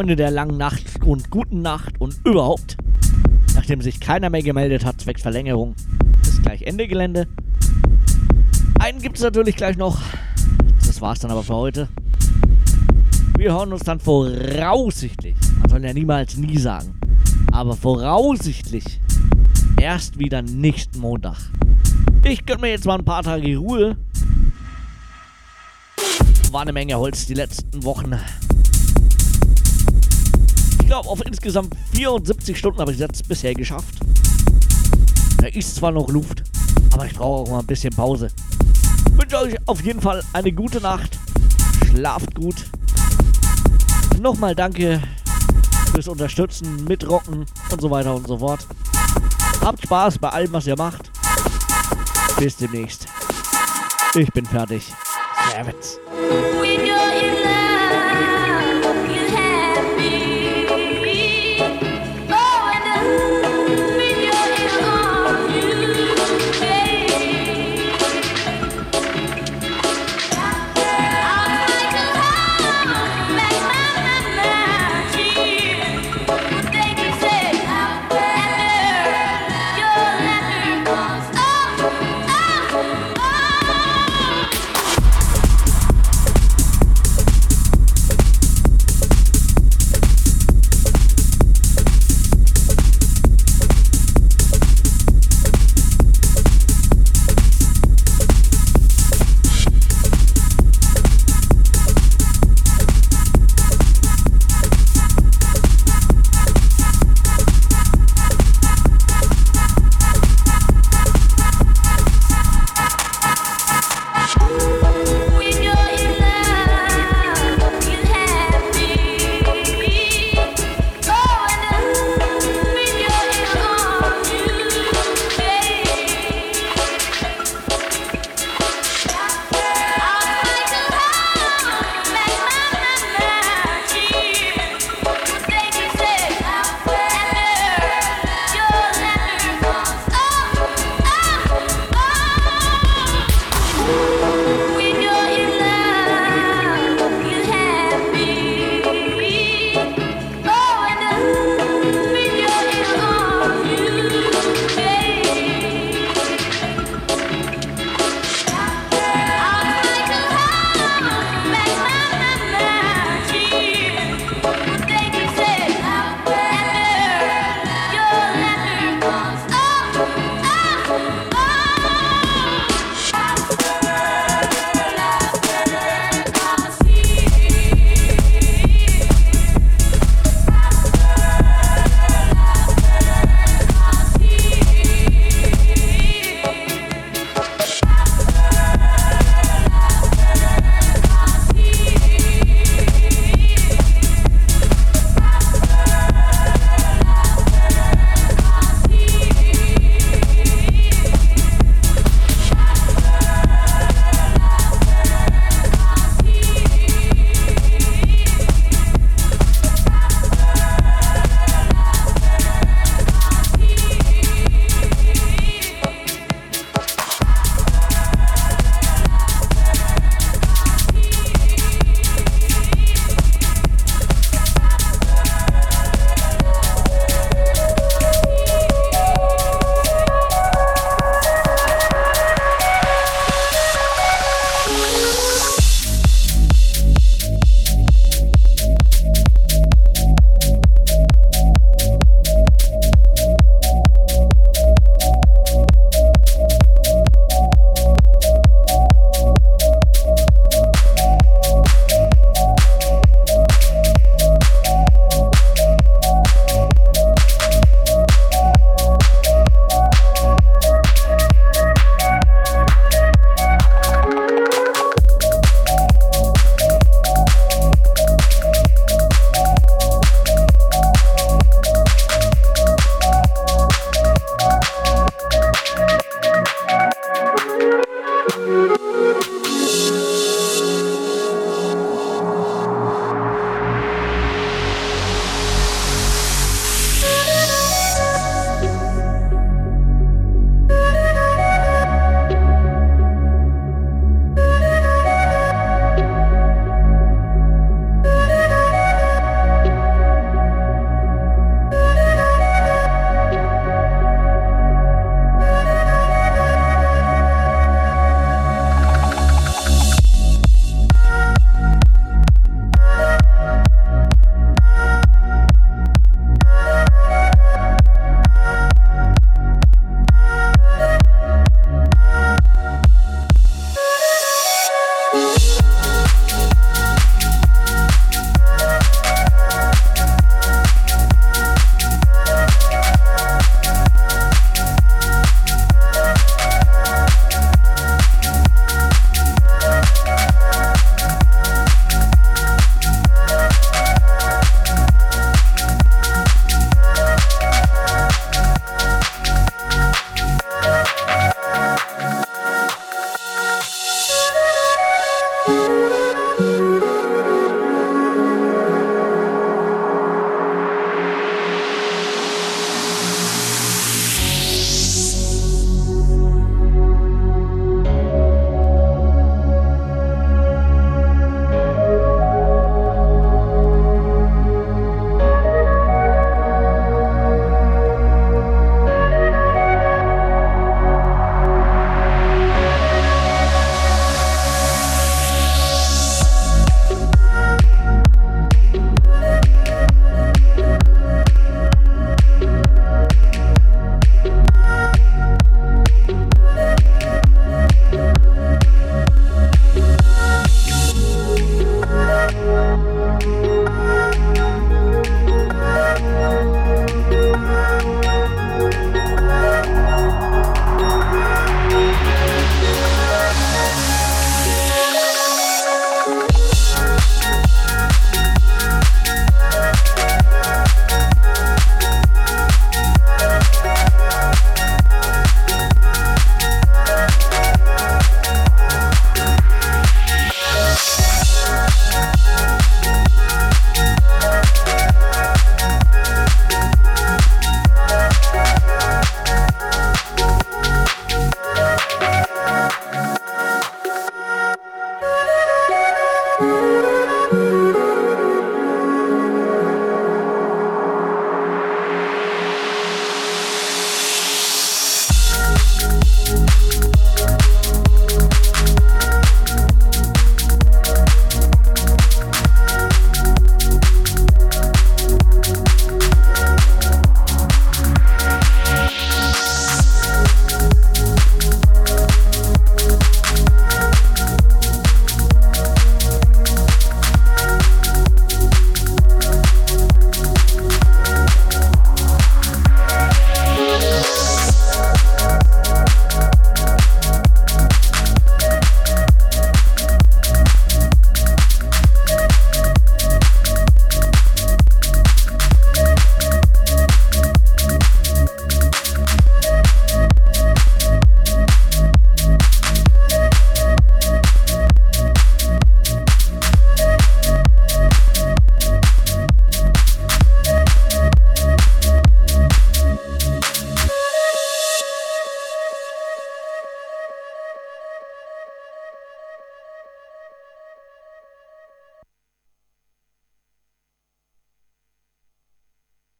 Freunde der langen Nacht und guten Nacht und überhaupt. Nachdem sich keiner mehr gemeldet hat, zwecks Verlängerung, ist gleich Ende Gelände. Einen gibt es natürlich gleich noch. Das war's dann aber für heute. Wir hören uns dann voraussichtlich, man soll ja niemals nie sagen, aber voraussichtlich erst wieder nächsten Montag. Ich gönne mir jetzt mal ein paar Tage Ruhe. War eine Menge Holz die letzten Wochen. Glaube, auf insgesamt 74 Stunden habe ich jetzt bisher geschafft. Da ist zwar noch Luft, aber ich brauche auch mal ein bisschen Pause. Ich wünsche euch auf jeden Fall eine gute Nacht. Schlaft gut. Nochmal danke fürs Unterstützen, Mitrocken und so weiter und so fort. Habt Spaß bei allem, was ihr macht. Bis demnächst. Ich bin fertig. Servus.